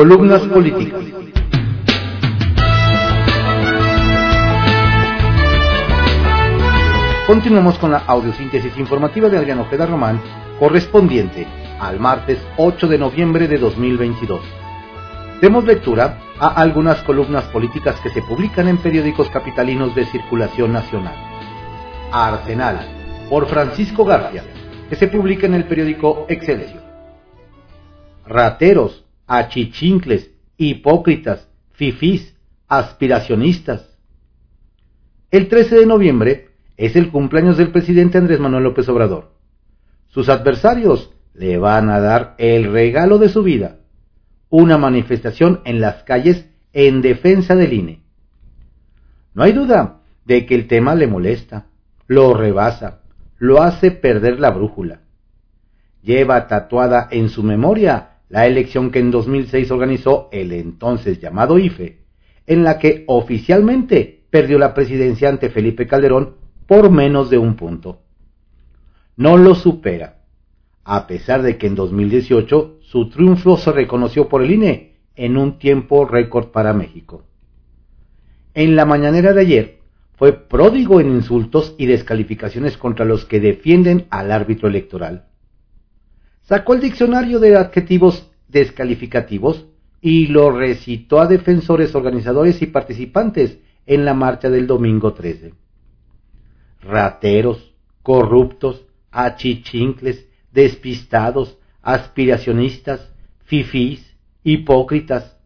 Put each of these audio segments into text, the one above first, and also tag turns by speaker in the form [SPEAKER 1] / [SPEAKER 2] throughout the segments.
[SPEAKER 1] Columnas políticas. Continuamos con la audiosíntesis informativa de Adriano Ojeda Román, correspondiente al martes 8 de noviembre de 2022. Demos lectura a algunas columnas políticas que se publican en periódicos capitalinos de circulación nacional. Arsenal, por Francisco García, que se publica en el periódico Excelsior. Rateros, achichincles, hipócritas, fifís, aspiracionistas. El 13 de noviembre es el cumpleaños del presidente Andrés Manuel López Obrador. Sus adversarios le van a dar el regalo de su vida, una manifestación en las calles en defensa del INE. No hay duda de que el tema le molesta, lo rebasa, lo hace perder la brújula. Lleva tatuada en su memoria la elección que en 2006 organizó el entonces llamado IFE, en la que oficialmente perdió la presidencia ante Felipe Calderón por menos de un punto. No lo supera, a pesar de que en 2018 su triunfo se reconoció por el INE en un tiempo récord para México. En la mañanera de ayer fue pródigo en insultos y descalificaciones contra los que defienden al árbitro electoral sacó el diccionario de adjetivos descalificativos y lo recitó a defensores, organizadores y participantes en la marcha del domingo 13. Rateros, corruptos, achichincles, despistados, aspiracionistas, fifís, hipócritas.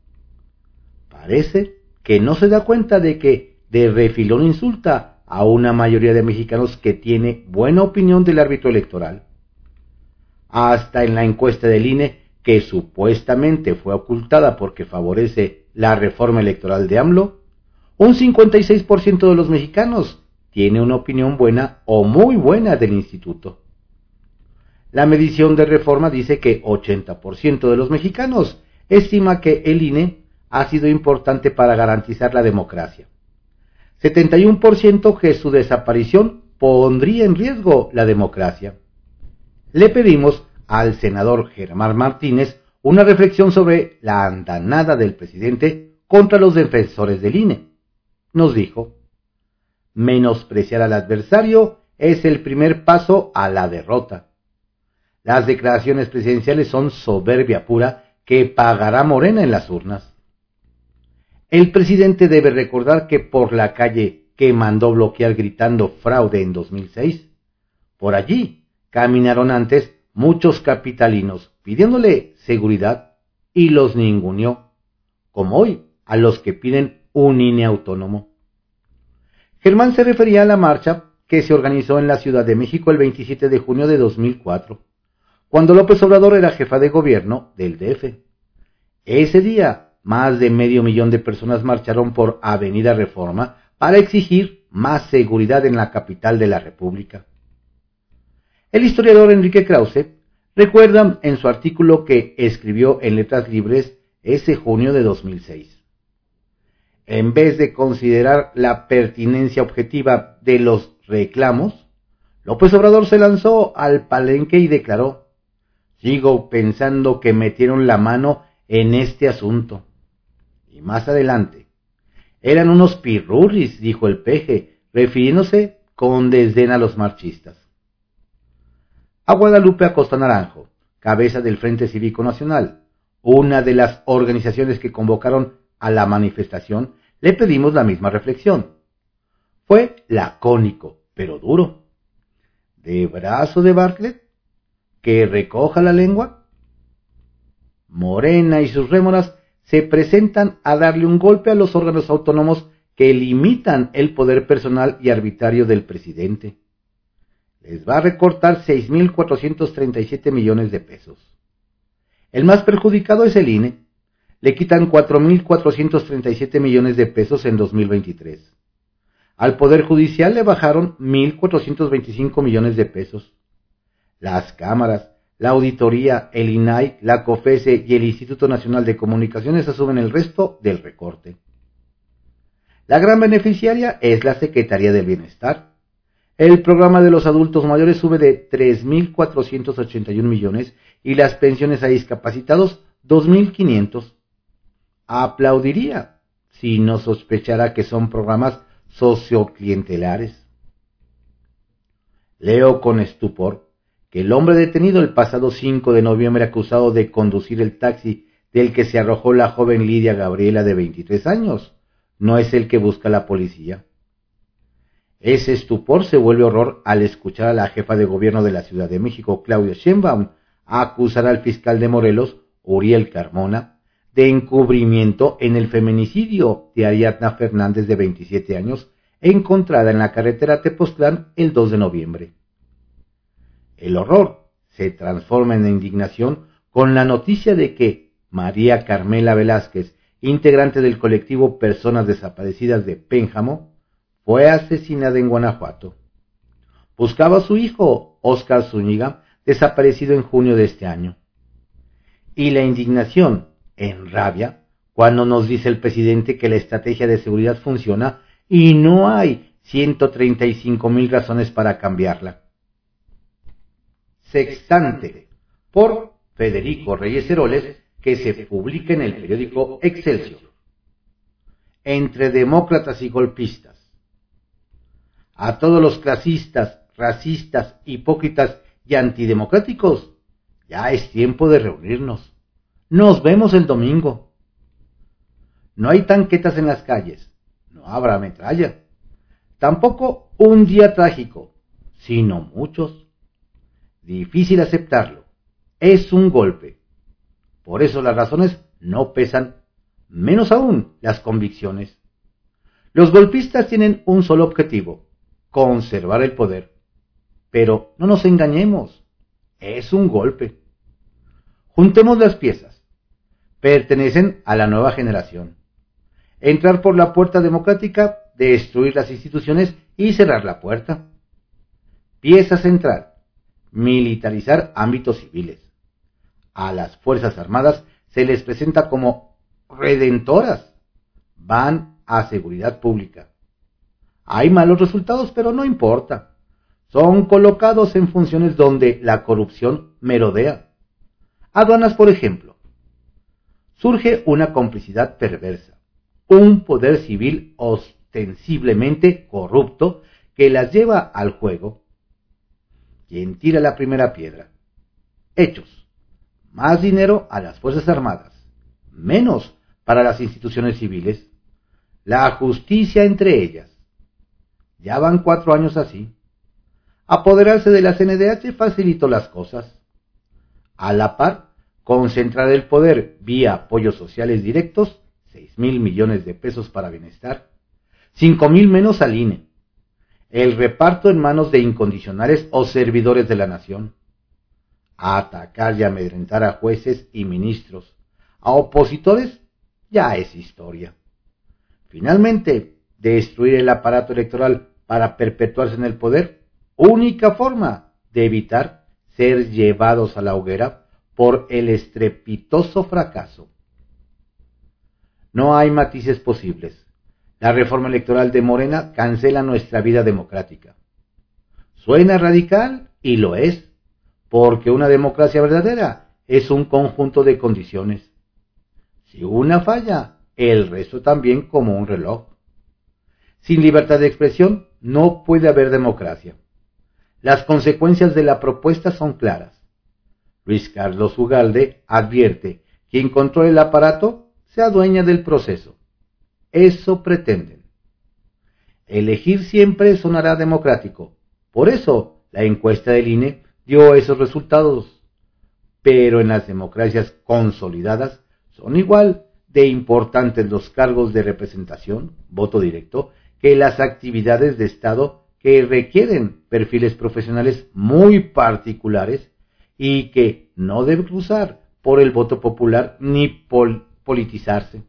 [SPEAKER 1] Parece que no se da cuenta de que de refilón insulta a una mayoría de mexicanos que tiene buena opinión del árbitro electoral hasta en la encuesta del INE, que supuestamente fue ocultada porque favorece la reforma electoral de AMLO, un 56% de los mexicanos tiene una opinión buena o muy buena del instituto. La medición de reforma dice que 80% de los mexicanos estima que el INE ha sido importante para garantizar la democracia. 71% que su desaparición pondría en riesgo la democracia le pedimos al senador Germán Martínez una reflexión sobre la andanada del presidente contra los defensores del INE. Nos dijo, menospreciar al adversario es el primer paso a la derrota. Las declaraciones presidenciales son soberbia pura que pagará Morena en las urnas. El presidente debe recordar que por la calle que mandó bloquear gritando fraude en 2006, por allí Caminaron antes muchos capitalinos pidiéndole seguridad y los ninguneó, como hoy a los que piden un INE autónomo. Germán se refería a la marcha que se organizó en la Ciudad de México el 27 de junio de 2004, cuando López Obrador era jefa de gobierno del DF. Ese día, más de medio millón de personas marcharon por Avenida Reforma para exigir más seguridad en la capital de la República. El historiador Enrique Krause recuerda en su artículo que escribió en Letras Libres ese junio de 2006. En vez de considerar la pertinencia objetiva de los reclamos, López Obrador se lanzó al palenque y declaró, sigo pensando que metieron la mano en este asunto. Y más adelante, eran unos pirurris, dijo el peje, refiriéndose con desdén a los marchistas. A Guadalupe Acosta Naranjo, cabeza del Frente Cívico Nacional, una de las organizaciones que convocaron a la manifestación, le pedimos la misma reflexión. Fue lacónico, pero duro. ¿De brazo de Bartlett? ¿Que recoja la lengua? Morena y sus rémoras se presentan a darle un golpe a los órganos autónomos que limitan el poder personal y arbitrario del presidente les va a recortar 6.437 millones de pesos. El más perjudicado es el INE. Le quitan 4.437 millones de pesos en 2023. Al Poder Judicial le bajaron 1.425 millones de pesos. Las cámaras, la auditoría, el INAI, la COFESE y el Instituto Nacional de Comunicaciones asumen el resto del recorte. La gran beneficiaria es la Secretaría del Bienestar, el programa de los adultos mayores sube de 3.481 millones y las pensiones a discapacitados 2.500. aplaudiría si no sospechara que son programas socioclientelares. Leo con estupor que el hombre detenido el pasado 5 de noviembre acusado de conducir el taxi del que se arrojó la joven Lidia Gabriela de 23 años no es el que busca la policía. Ese estupor se vuelve horror al escuchar a la jefa de gobierno de la Ciudad de México, Claudia Sheinbaum, acusar al fiscal de Morelos, Uriel Carmona, de encubrimiento en el feminicidio de Ariadna Fernández de 27 años, encontrada en la carretera Tepoztlán el 2 de noviembre. El horror se transforma en indignación con la noticia de que María Carmela Velázquez, integrante del colectivo Personas Desaparecidas de Pénjamo, fue asesinada en Guanajuato. Buscaba a su hijo, Óscar Zúñiga, desaparecido en junio de este año. Y la indignación, en rabia, cuando nos dice el presidente que la estrategia de seguridad funciona y no hay 135 mil razones para cambiarla. Sextante, por Federico Reyes Heroles, que se publica en el periódico Excelsior. Entre demócratas y golpistas. A todos los clasistas, racistas, hipócritas y antidemocráticos, ya es tiempo de reunirnos. Nos vemos el domingo. No hay tanquetas en las calles, no habrá metralla. Tampoco un día trágico, sino muchos. Difícil aceptarlo. Es un golpe. Por eso las razones no pesan, menos aún las convicciones. Los golpistas tienen un solo objetivo, conservar el poder. Pero no nos engañemos, es un golpe. Juntemos las piezas. Pertenecen a la nueva generación. Entrar por la puerta democrática, destruir las instituciones y cerrar la puerta. Pieza central. Militarizar ámbitos civiles. A las Fuerzas Armadas se les presenta como redentoras. Van a seguridad pública. Hay malos resultados, pero no importa son colocados en funciones donde la corrupción merodea. Aduanas, por ejemplo. Surge una complicidad perversa, un poder civil ostensiblemente corrupto que las lleva al juego. ¿Quién tira la primera piedra? Hechos. Más dinero a las Fuerzas Armadas, menos para las instituciones civiles. La justicia entre ellas. Ya van cuatro años así. Apoderarse de la CNDH facilitó las cosas. A la par, concentrar el poder vía apoyos sociales directos, 6 mil millones de pesos para bienestar, 5 mil menos al INE, el reparto en manos de incondicionales o servidores de la nación, a atacar y amedrentar a jueces y ministros, a opositores, ya es historia. Finalmente, destruir el aparato electoral para perpetuarse en el poder, única forma de evitar ser llevados a la hoguera por el estrepitoso fracaso. No hay matices posibles. La reforma electoral de Morena cancela nuestra vida democrática. Suena radical y lo es, porque una democracia verdadera es un conjunto de condiciones. Si una falla, el resto también como un reloj. Sin libertad de expresión no puede haber democracia. Las consecuencias de la propuesta son claras. Luis Carlos Ugalde advierte, quien controla el aparato se adueña del proceso. Eso pretenden. Elegir siempre sonará democrático. Por eso la encuesta del INE dio esos resultados. Pero en las democracias consolidadas son igual de importantes los cargos de representación, voto directo, que las actividades de Estado que requieren perfiles profesionales muy particulares y que no deben cruzar por el voto popular ni politizarse.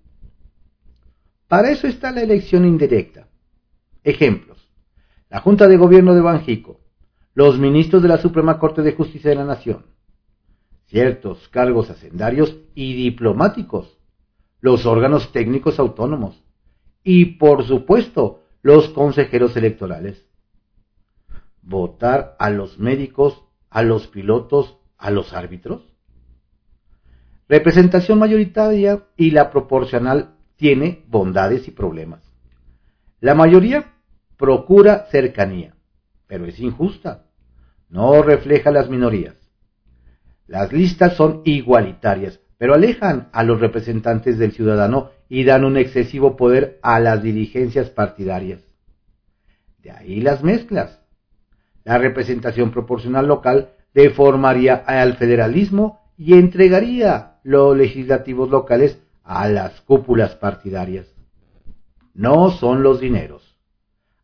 [SPEAKER 1] Para eso está la elección indirecta. Ejemplos. La Junta de Gobierno de Banjico, los ministros de la Suprema Corte de Justicia de la Nación, ciertos cargos hacendarios y diplomáticos, los órganos técnicos autónomos y, por supuesto, los consejeros electorales votar a los médicos, a los pilotos, a los árbitros? representación mayoritaria y la proporcional tiene bondades y problemas. La mayoría procura cercanía, pero es injusta. No refleja las minorías. Las listas son igualitarias, pero alejan a los representantes del ciudadano y dan un excesivo poder a las dirigencias partidarias. De ahí las mezclas. La representación proporcional local deformaría al federalismo y entregaría los legislativos locales a las cúpulas partidarias. No son los dineros.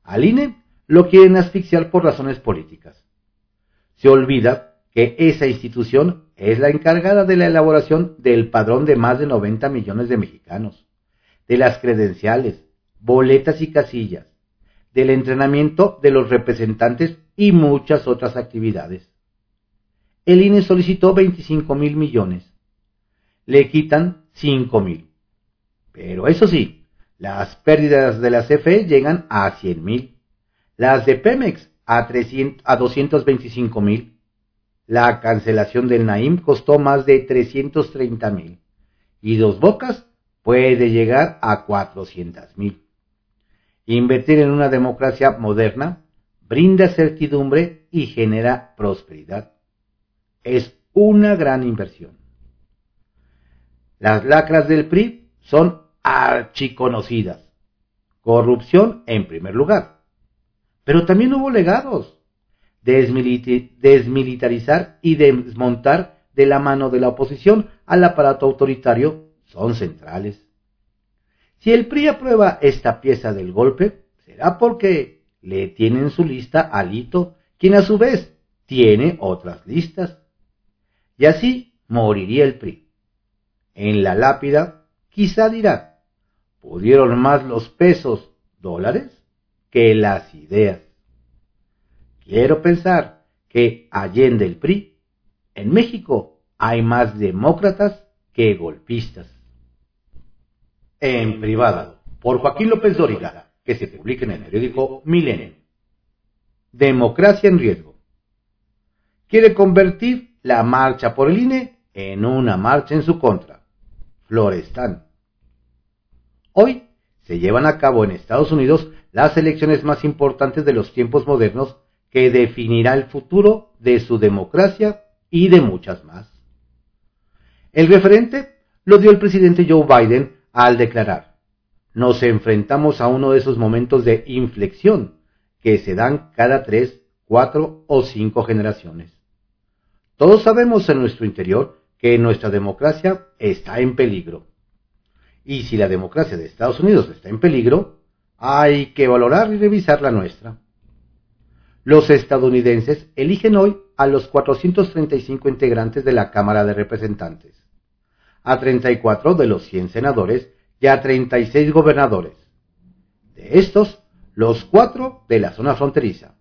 [SPEAKER 1] Al INE lo quieren asfixiar por razones políticas. Se olvida que esa institución es la encargada de la elaboración del padrón de más de 90 millones de mexicanos, de las credenciales, boletas y casillas, del entrenamiento de los representantes y muchas otras actividades. El INE solicitó 25 mil millones. Le quitan 5 mil. Pero eso sí, las pérdidas de la CFE llegan a 100 mil. Las de Pemex a, 300, a 225 mil. La cancelación del Naim costó más de 330 mil. Y Dos Bocas puede llegar a 400 mil. Invertir en una democracia moderna brinda certidumbre y genera prosperidad. Es una gran inversión. Las lacras del PRI son archiconocidas. Corrupción en primer lugar. Pero también hubo legados. desmilitarizar y desmontar de la mano de la oposición al aparato autoritario son centrales. Si el PRI aprueba esta pieza del golpe, será porque le tiene en su lista a Lito, quien a su vez tiene otras listas. Y así moriría el PRI. En la lápida, quizá dirá, pudieron más los pesos, dólares, que las ideas. Quiero pensar que allende el PRI, en México hay más demócratas que golpistas en privado, por Joaquín López Dóriga, que se publica en el periódico Milenio. Democracia en riesgo. Quiere convertir la marcha por el INE en una marcha en su contra. Florestan. Hoy se llevan a cabo en Estados Unidos las elecciones más importantes de los tiempos modernos que definirá el futuro de su democracia y de muchas más. El referente lo dio el presidente Joe Biden al declarar, nos enfrentamos a uno de esos momentos de inflexión que se dan cada tres, cuatro o cinco generaciones. Todos sabemos en nuestro interior que nuestra democracia está en peligro. Y si la democracia de Estados Unidos está en peligro, hay que valorar y revisar la nuestra. Los estadounidenses eligen hoy a los 435 integrantes de la Cámara de Representantes a 34 de los 100 senadores y a 36 gobernadores. De estos, los cuatro de la zona fronteriza,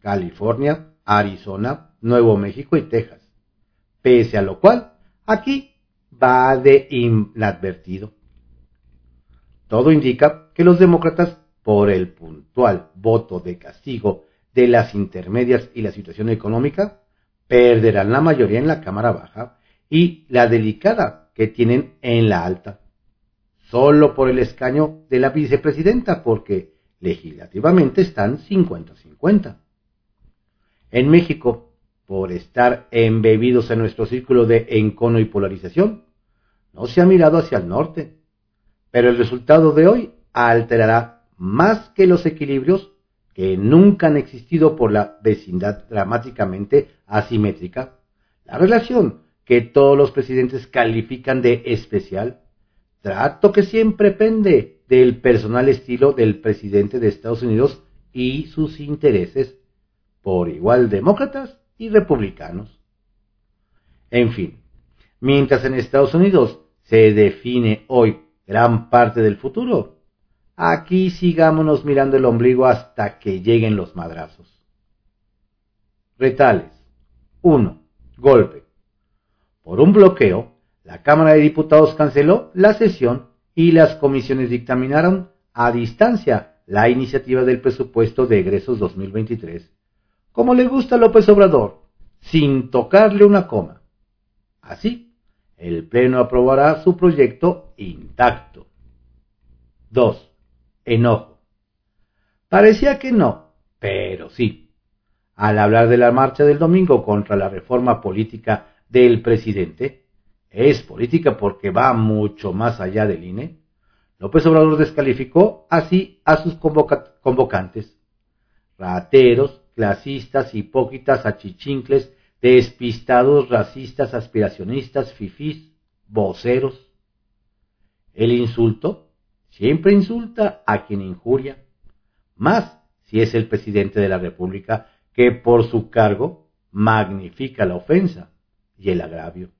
[SPEAKER 1] California, Arizona, Nuevo México y Texas. Pese a lo cual, aquí va de inadvertido. Todo indica que los demócratas, por el puntual voto de castigo de las intermedias y la situación económica, perderán la mayoría en la Cámara Baja y la delicada que tienen en la alta, solo por el escaño de la vicepresidenta, porque legislativamente están 50-50. En México, por estar embebidos en nuestro círculo de encono y polarización, no se ha mirado hacia el norte, pero el resultado de hoy alterará más que los equilibrios que nunca han existido por la vecindad dramáticamente asimétrica, la relación que todos los presidentes califican de especial, trato que siempre pende del personal estilo del presidente de Estados Unidos y sus intereses, por igual demócratas y republicanos. En fin, mientras en Estados Unidos se define hoy gran parte del futuro, aquí sigámonos mirando el ombligo hasta que lleguen los madrazos. Retales. 1. Golpe. Por un bloqueo, la Cámara de Diputados canceló la sesión y las comisiones dictaminaron a distancia la iniciativa del presupuesto de egresos 2023, como le gusta a López Obrador, sin tocarle una coma. Así, el Pleno aprobará su proyecto intacto. 2. Enojo. Parecía que no, pero sí. Al hablar de la marcha del domingo contra la reforma política del presidente, es política porque va mucho más allá del INE. López Obrador descalificó así a sus convocantes. Rateros, clasistas, hipócritas, achichincles, despistados, racistas, aspiracionistas, fifís, voceros. El insulto siempre insulta a quien injuria, más si es el presidente de la República que por su cargo magnifica la ofensa y el agravio.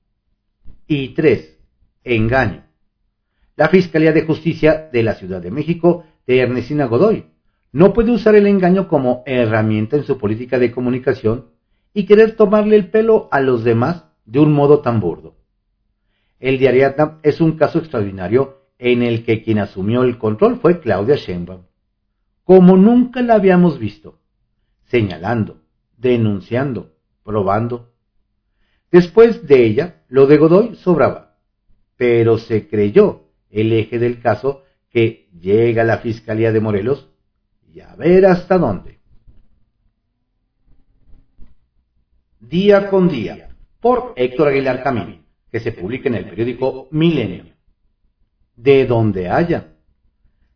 [SPEAKER 1] Y tres, engaño. La Fiscalía de Justicia de la Ciudad de México de Ernestina Godoy no puede usar el engaño como herramienta en su política de comunicación y querer tomarle el pelo a los demás de un modo tan burdo. El de es un caso extraordinario en el que quien asumió el control fue Claudia Sheinbaum, como nunca la habíamos visto, señalando, denunciando, probando. Después de ella, lo de Godoy sobraba, pero se creyó el eje del caso que llega a la Fiscalía de Morelos y a ver hasta dónde. Día con día, por Héctor Aguilar Camín, que se publica en el periódico Milenio. De donde haya.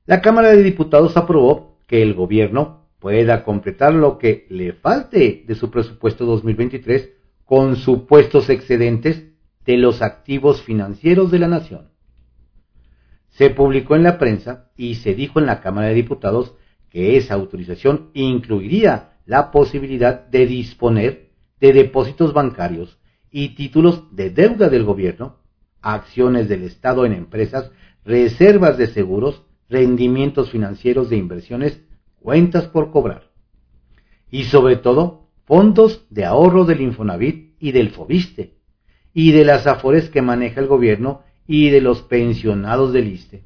[SPEAKER 1] La Cámara de Diputados aprobó que el gobierno pueda completar lo que le falte de su presupuesto 2023 con supuestos excedentes de los activos financieros de la nación. Se publicó en la prensa y se dijo en la Cámara de Diputados que esa autorización incluiría la posibilidad de disponer de depósitos bancarios y títulos de deuda del gobierno, acciones del Estado en empresas, reservas de seguros, rendimientos financieros de inversiones, cuentas por cobrar. Y sobre todo, fondos de ahorro del Infonavit y del Fobiste, y de las afores que maneja el gobierno y de los pensionados del ISTE.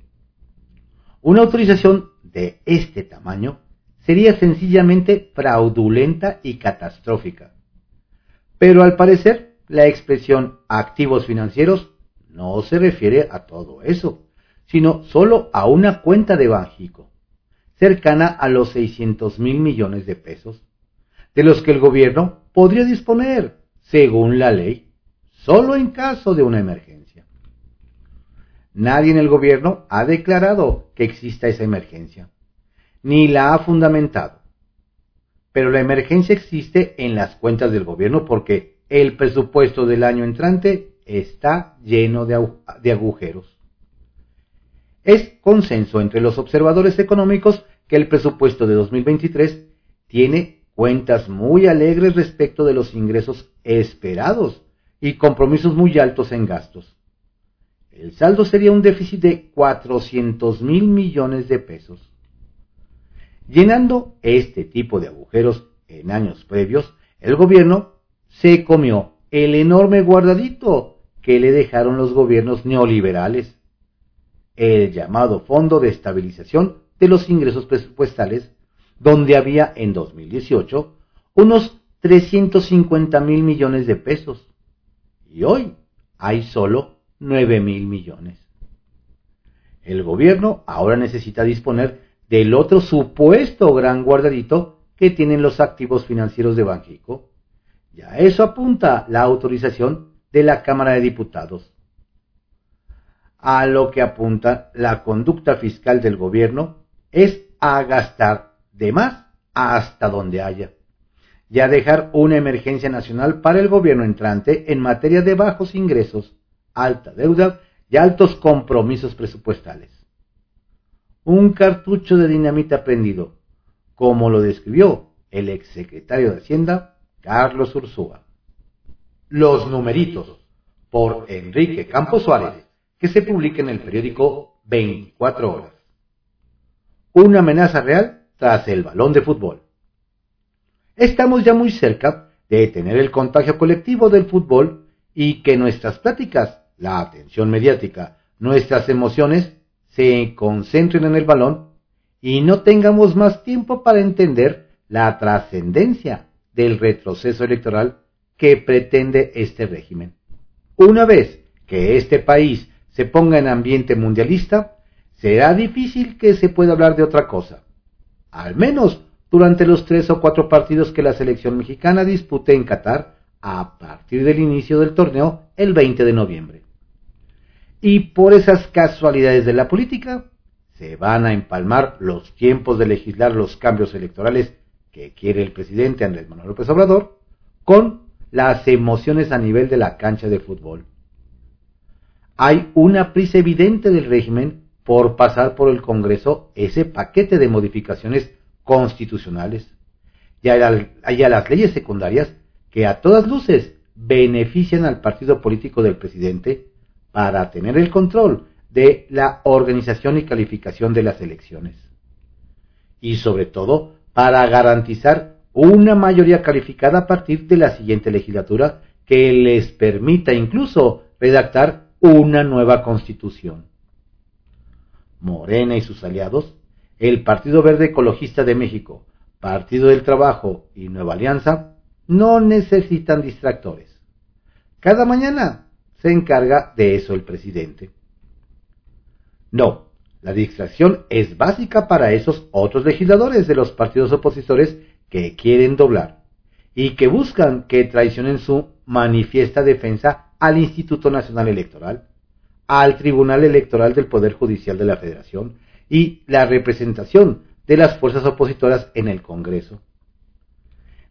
[SPEAKER 1] Una autorización de este tamaño sería sencillamente fraudulenta y catastrófica. Pero al parecer, la expresión activos financieros no se refiere a todo eso, sino solo a una cuenta de Banjico, cercana a los 600 mil millones de pesos, de los que el gobierno podría disponer, según la ley, solo en caso de una emergencia. Nadie en el gobierno ha declarado que exista esa emergencia, ni la ha fundamentado. Pero la emergencia existe en las cuentas del gobierno porque el presupuesto del año entrante está lleno de, agujeros. Es consenso entre los observadores económicos que el presupuesto de 2023 tiene cuentas muy alegres respecto de los ingresos esperados y compromisos muy altos en gastos. El saldo sería un déficit de 400 mil millones de pesos. Llenando este tipo de agujeros en años previos, el gobierno se comió el enorme guardadito que le dejaron los gobiernos neoliberales, el llamado Fondo de Estabilización de los Ingresos Presupuestales, donde había en 2018 unos 350 mil millones de pesos y hoy hay solo 9 mil millones. El gobierno ahora necesita disponer del otro supuesto gran guardadito que tienen los activos financieros de Banjico. Ya eso apunta la autorización de la Cámara de Diputados. A lo que apunta la conducta fiscal del gobierno es a gastar de más hasta donde haya y a dejar una emergencia nacional para el gobierno entrante en materia de bajos ingresos, alta deuda y altos compromisos presupuestales. Un cartucho de dinamita prendido, como lo describió el exsecretario de Hacienda, Carlos Ursúa. Los numeritos, por Enrique Campos Suárez, que se publica en el periódico 24 horas. Una amenaza real tras el balón de fútbol. Estamos ya muy cerca de tener el contagio colectivo del fútbol y que nuestras pláticas, la atención mediática, nuestras emociones se concentren en el balón y no tengamos más tiempo para entender la trascendencia del retroceso electoral que pretende este régimen. Una vez que este país se ponga en ambiente mundialista, será difícil que se pueda hablar de otra cosa. Al menos durante los tres o cuatro partidos que la selección mexicana dispute en Qatar a partir del inicio del torneo el 20 de noviembre. Y por esas casualidades de la política, se van a empalmar los tiempos de legislar los cambios electorales que quiere el presidente Andrés Manuel López Obrador con las emociones a nivel de la cancha de fútbol. Hay una prisa evidente del régimen por pasar por el Congreso ese paquete de modificaciones constitucionales y a, las leyes secundarias que a todas luces benefician al partido político del presidente para tener el control de la organización y calificación de las elecciones. Y sobre todo, para garantizar una mayoría calificada a partir de la siguiente legislatura que les permita incluso redactar una nueva constitución. Morena y sus aliados, el Partido Verde Ecologista de México, Partido del Trabajo y Nueva Alianza no necesitan distractores. Cada mañana se encarga de eso el presidente. No, la distracción es básica para esos otros legisladores de los partidos opositores que quieren doblar y que buscan que traicionen su manifiesta defensa al Instituto Nacional Electoral, al Tribunal Electoral del Poder Judicial de la Federación y la representación de las fuerzas opositoras en el Congreso.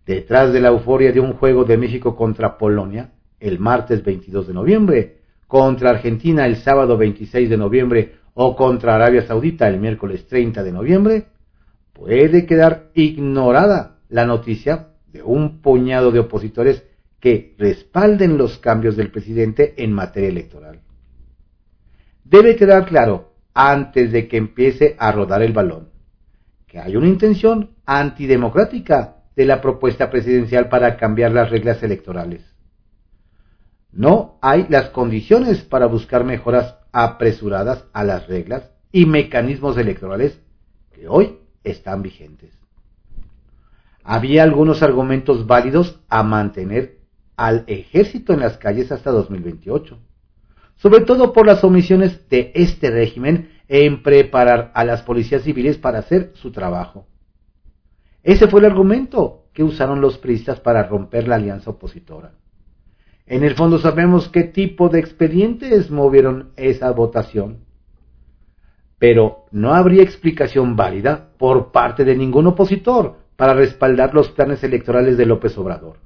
[SPEAKER 1] Detrás de la euforia de un juego de México contra Polonia, el martes 22 de noviembre, contra Argentina el sábado 26 de noviembre o contra Arabia Saudita el miércoles 30 de noviembre, puede quedar ignorada la noticia de un puñado de opositores que respalden los cambios del presidente en materia electoral. Debe quedar claro, antes de que empiece a rodar el balón, que hay una intención antidemocrática de la propuesta presidencial para cambiar las reglas electorales. No hay las condiciones para buscar mejoras apresuradas a las reglas y mecanismos electorales que hoy están vigentes. Había algunos argumentos válidos a mantener al ejército en las calles hasta 2028, sobre todo por las omisiones de este régimen en preparar a las policías civiles para hacer su trabajo. Ese fue el argumento que usaron los priistas para romper la alianza opositora. En el fondo sabemos qué tipo de expedientes movieron esa votación. Pero no habría explicación válida por parte de ningún opositor para respaldar los planes electorales de López Obrador.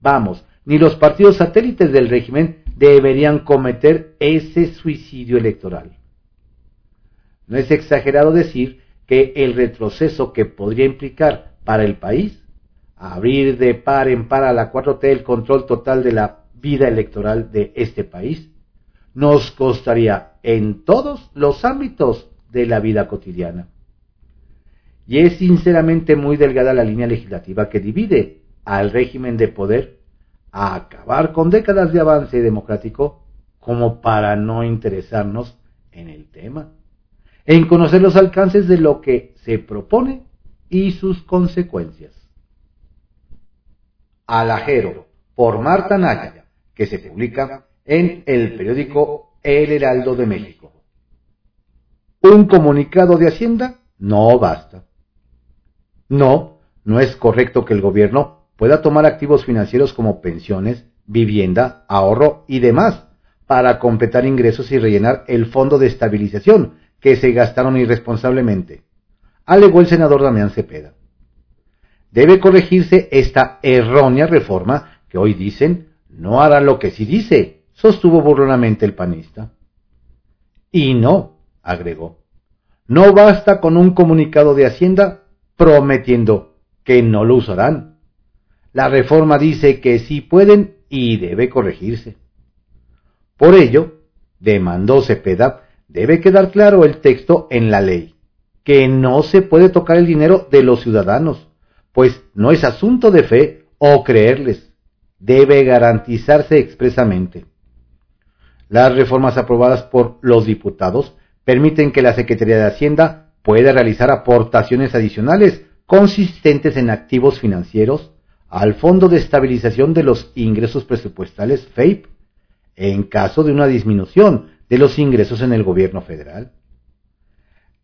[SPEAKER 1] Vamos, ni los partidos satélites del régimen deberían cometer ese suicidio electoral. No es exagerado decir que el retroceso que podría implicar para el país abrir de par en par a la 4T el control total de la vida electoral de este país, nos costaría en todos los ámbitos de la vida cotidiana. Y es sinceramente muy delgada la línea legislativa que divide al régimen de poder a acabar con décadas de avance democrático como para no interesarnos en el tema, en conocer los alcances de lo que se propone y sus consecuencias. Alajero, por Marta Naya, que se publica en el periódico El Heraldo de México. Un comunicado de Hacienda no basta. No, no es correcto que el gobierno pueda tomar activos financieros como pensiones, vivienda, ahorro y demás para completar ingresos y rellenar el fondo de estabilización que se gastaron irresponsablemente, alegó el senador Damián Cepeda. Debe corregirse esta errónea reforma que hoy dicen no hará lo que sí dice, sostuvo burlonamente el panista. Y no, agregó, no basta con un comunicado de Hacienda prometiendo que no lo usarán. La reforma dice que sí pueden y debe corregirse. Por ello, demandó Cepeda, debe quedar claro el texto en la ley, que no se puede tocar el dinero de los ciudadanos, pues no es asunto de fe o creerles, debe garantizarse expresamente. Las reformas aprobadas por los diputados permiten que la Secretaría de Hacienda pueda realizar aportaciones adicionales consistentes en activos financieros al Fondo de Estabilización de los Ingresos Presupuestales FEIP en caso de una disminución de los ingresos en el gobierno federal.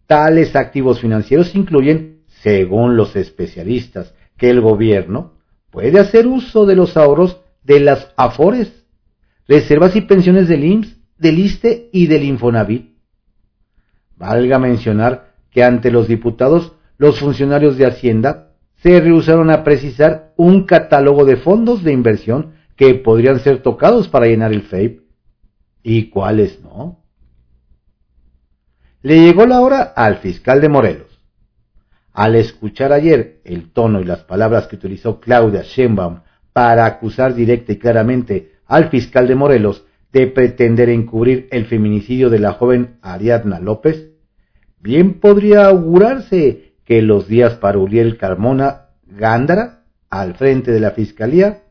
[SPEAKER 1] Tales activos financieros incluyen, según los especialistas, que el gobierno puede hacer uso de los ahorros de las AFORES, reservas y pensiones del IMSS, del ISTE y del Infonavit. Valga mencionar que ante los diputados, los funcionarios de Hacienda se rehusaron a precisar un catálogo de fondos de inversión que podrían ser tocados para llenar el FEIP y cuáles no. Le llegó la hora al fiscal de Morelos. Al escuchar ayer el tono y las palabras que utilizó Claudia Sheinbaum para acusar directa y claramente al fiscal de Morelos de pretender encubrir el feminicidio de la joven Ariadna López, bien podría augurarse que los días para Uriel Carmona Gándara, al frente de la fiscalía,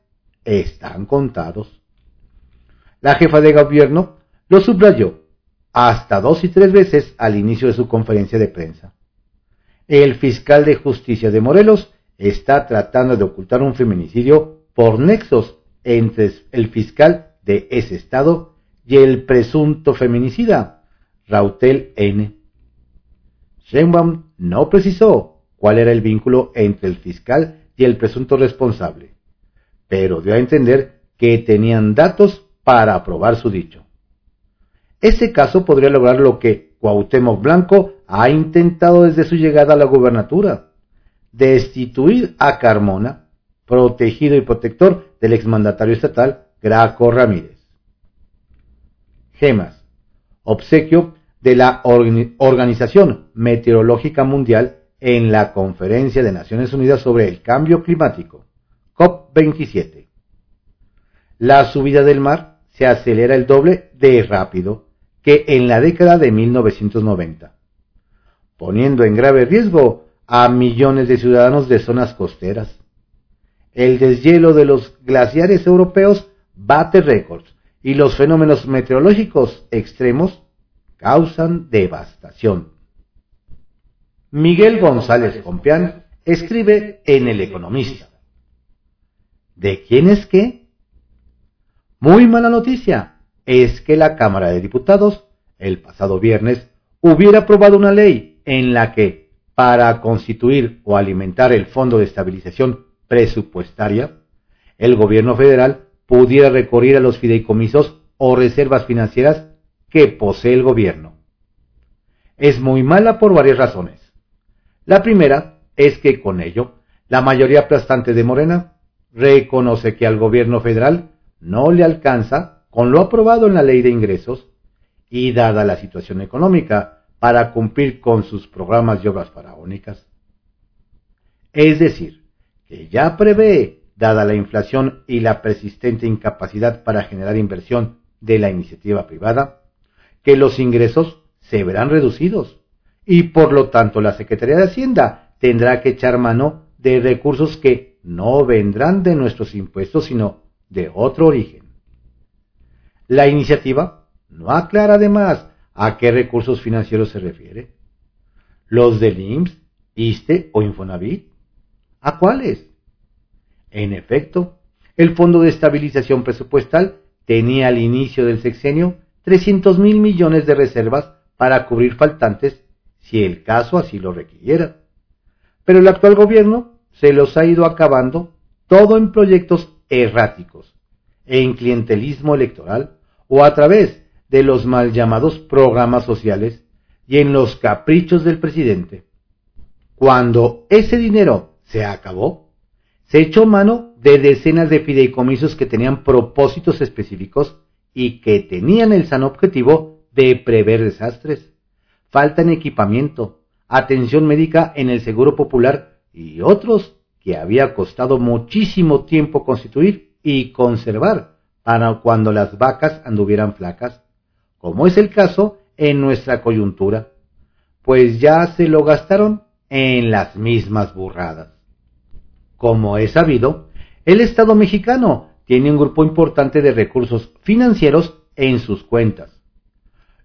[SPEAKER 1] están contados. La jefa de gobierno lo subrayó hasta dos y tres veces al inicio de su conferencia de prensa. El fiscal de justicia de Morelos está tratando de ocultar un feminicidio por nexos entre el fiscal de ese estado y el presunto feminicida, Rautel N. Sheinbaum no precisó cuál era el vínculo entre el fiscal y el presunto responsable, pero dio a entender que tenían datos para aprobar su dicho. Ese caso podría lograr lo que Cuauhtémoc Blanco ha intentado desde su llegada a la gubernatura, destituir a Carmona, protegido y protector del exmandatario estatal Graco Ramírez. Gemas. Obsequio de la Organización Meteorológica Mundial en la Conferencia de Naciones Unidas sobre el Cambio Climático, COP27. La subida del mar se acelera el doble de rápido que en la década de 1990, poniendo en grave riesgo a millones de ciudadanos de zonas costeras. El deshielo de los glaciares europeos bate récords y los fenómenos meteorológicos extremos causan devastación. Miguel González Compián escribe en El Economista. ¿De quién es qué? Muy mala noticia es que la Cámara de Diputados, el pasado viernes, hubiera aprobado una ley en la que, para constituir o alimentar el Fondo de Estabilización Presupuestaria, el gobierno federal pudiera recurrir a los fideicomisos o reservas financieras que posee el gobierno. Es muy mala por varias razones. La primera es que con ello, la mayoría aplastante de Morena reconoce que al gobierno federal no le alcanza con lo aprobado en la ley de ingresos y dada la situación económica para cumplir con sus programas y obras faraónicas. Es decir, que ya prevé, dada la inflación y la persistente incapacidad para generar inversión de la iniciativa privada, que los ingresos se verán reducidos y por lo tanto la Secretaría de Hacienda tendrá que echar mano de recursos que no vendrán de nuestros impuestos sino de otro origen. La iniciativa no aclara además a qué recursos financieros se refiere. ¿Los del IMSS, ISTE o Infonavit? ¿A cuáles? En efecto, el Fondo de Estabilización Presupuestal tenía al inicio del sexenio 300 mil millones de reservas para cubrir faltantes si el caso así lo requiriera. Pero el actual gobierno se los ha ido acabando todo en proyectos erráticos, en clientelismo electoral o a través de los mal llamados programas sociales y en los caprichos del presidente. Cuando ese dinero se acabó, se echó mano de decenas de fideicomisos que tenían propósitos específicos y que tenían el sano objetivo de prever desastres, falta en equipamiento, atención médica en el Seguro Popular y otros que había costado muchísimo tiempo constituir y conservar para cuando las vacas anduvieran flacas, como es el caso en nuestra coyuntura, pues ya se lo gastaron en las mismas burradas. Como es sabido, el Estado mexicano tiene un grupo importante de recursos financieros en sus cuentas.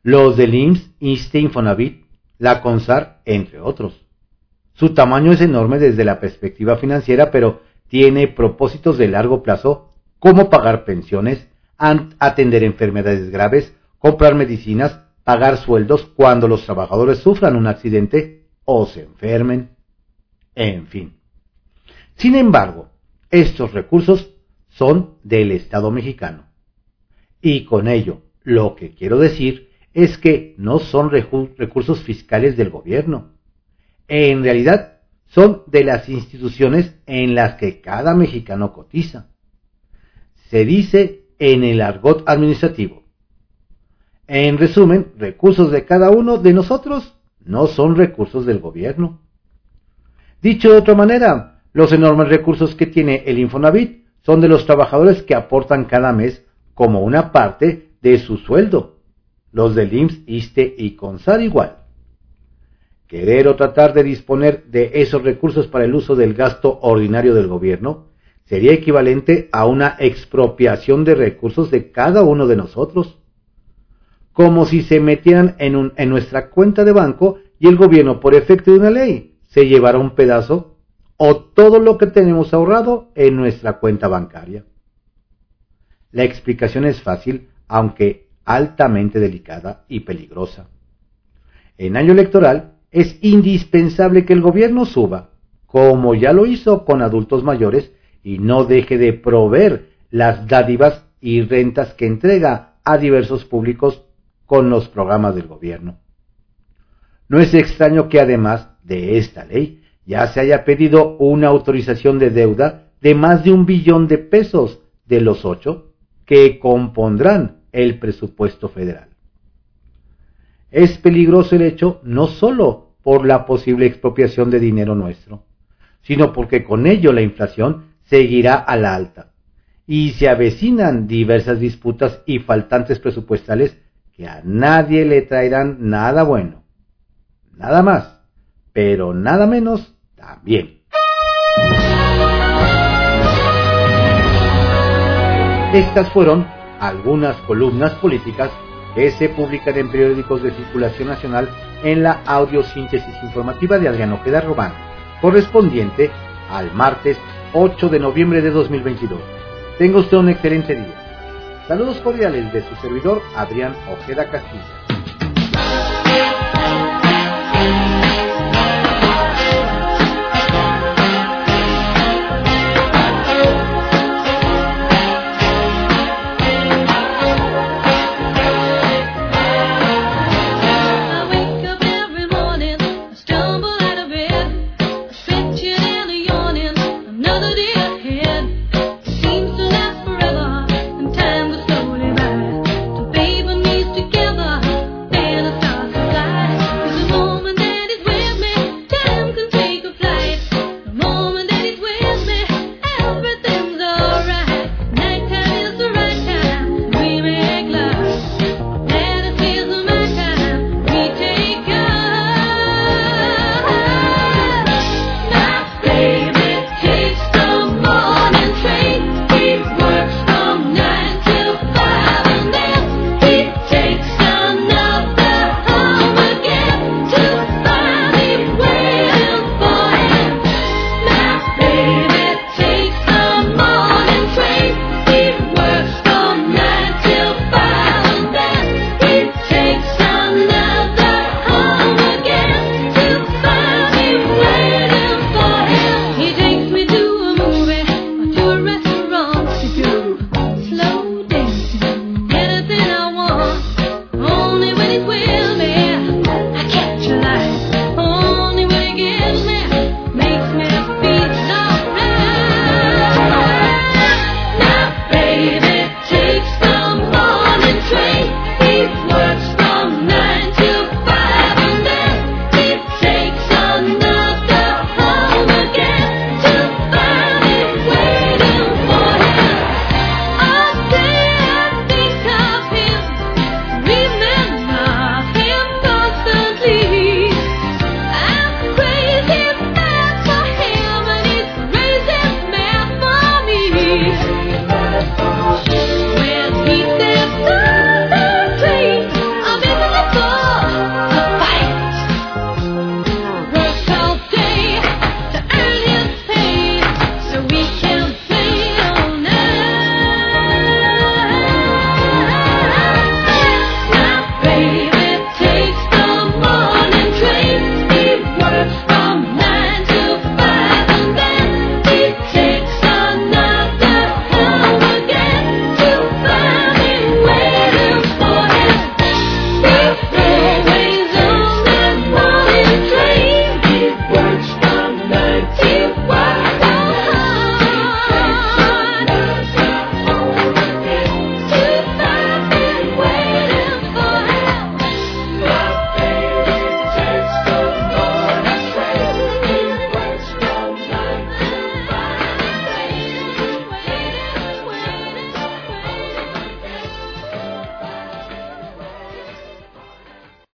[SPEAKER 1] Los del IMSS, ISTE, Infonavit, la CONSAR, entre otros. Su tamaño es enorme desde la perspectiva financiera, pero tiene propósitos de largo plazo cómo pagar pensiones, atender enfermedades graves, comprar medicinas, pagar sueldos cuando los trabajadores sufran un accidente o se enfermen, en fin. Sin embargo, estos recursos son del Estado mexicano. Y con ello, lo que quiero decir es que no son recursos fiscales del gobierno. En realidad, son de las instituciones en las que cada mexicano cotiza. Se dice en el argot administrativo. En resumen, recursos de cada uno de nosotros no son recursos del gobierno. Dicho de otra manera, los enormes recursos que tiene el Infonavit son de los trabajadores que aportan cada mes como una parte de su sueldo. Los del IMSS, ISTE y CONSAR igual. Querer o tratar de disponer de esos recursos para el uso del gasto ordinario del gobierno sería equivalente a una expropiación de recursos de cada uno de nosotros, como si se metieran en, en nuestra cuenta de banco y el gobierno, por efecto de una ley, se llevara un pedazo o todo lo que tenemos ahorrado en nuestra cuenta bancaria. La explicación es fácil, aunque altamente delicada y peligrosa. En año electoral es indispensable que el gobierno suba, como ya lo hizo con adultos mayores, y no deje de proveer las dádivas y rentas que entrega a diversos públicos con los programas del gobierno. No es extraño que además de esta ley ya se haya pedido una autorización de deuda de más de un billón de pesos de los ocho que compondrán el presupuesto federal. Es peligroso el hecho no solo por la posible expropiación de dinero nuestro, sino porque con ello la inflación seguirá a la alta y se avecinan diversas disputas y faltantes presupuestales que a nadie le traerán nada bueno. Nada más, pero nada menos también. Estas fueron algunas columnas políticas que se publican en periódicos de circulación nacional en la audiosíntesis informativa de Adriano Ojeda Robán, correspondiente al martes 8 de noviembre de 2022. Tenga usted un excelente día. Saludos cordiales de su servidor Adrián Ojeda Castillo.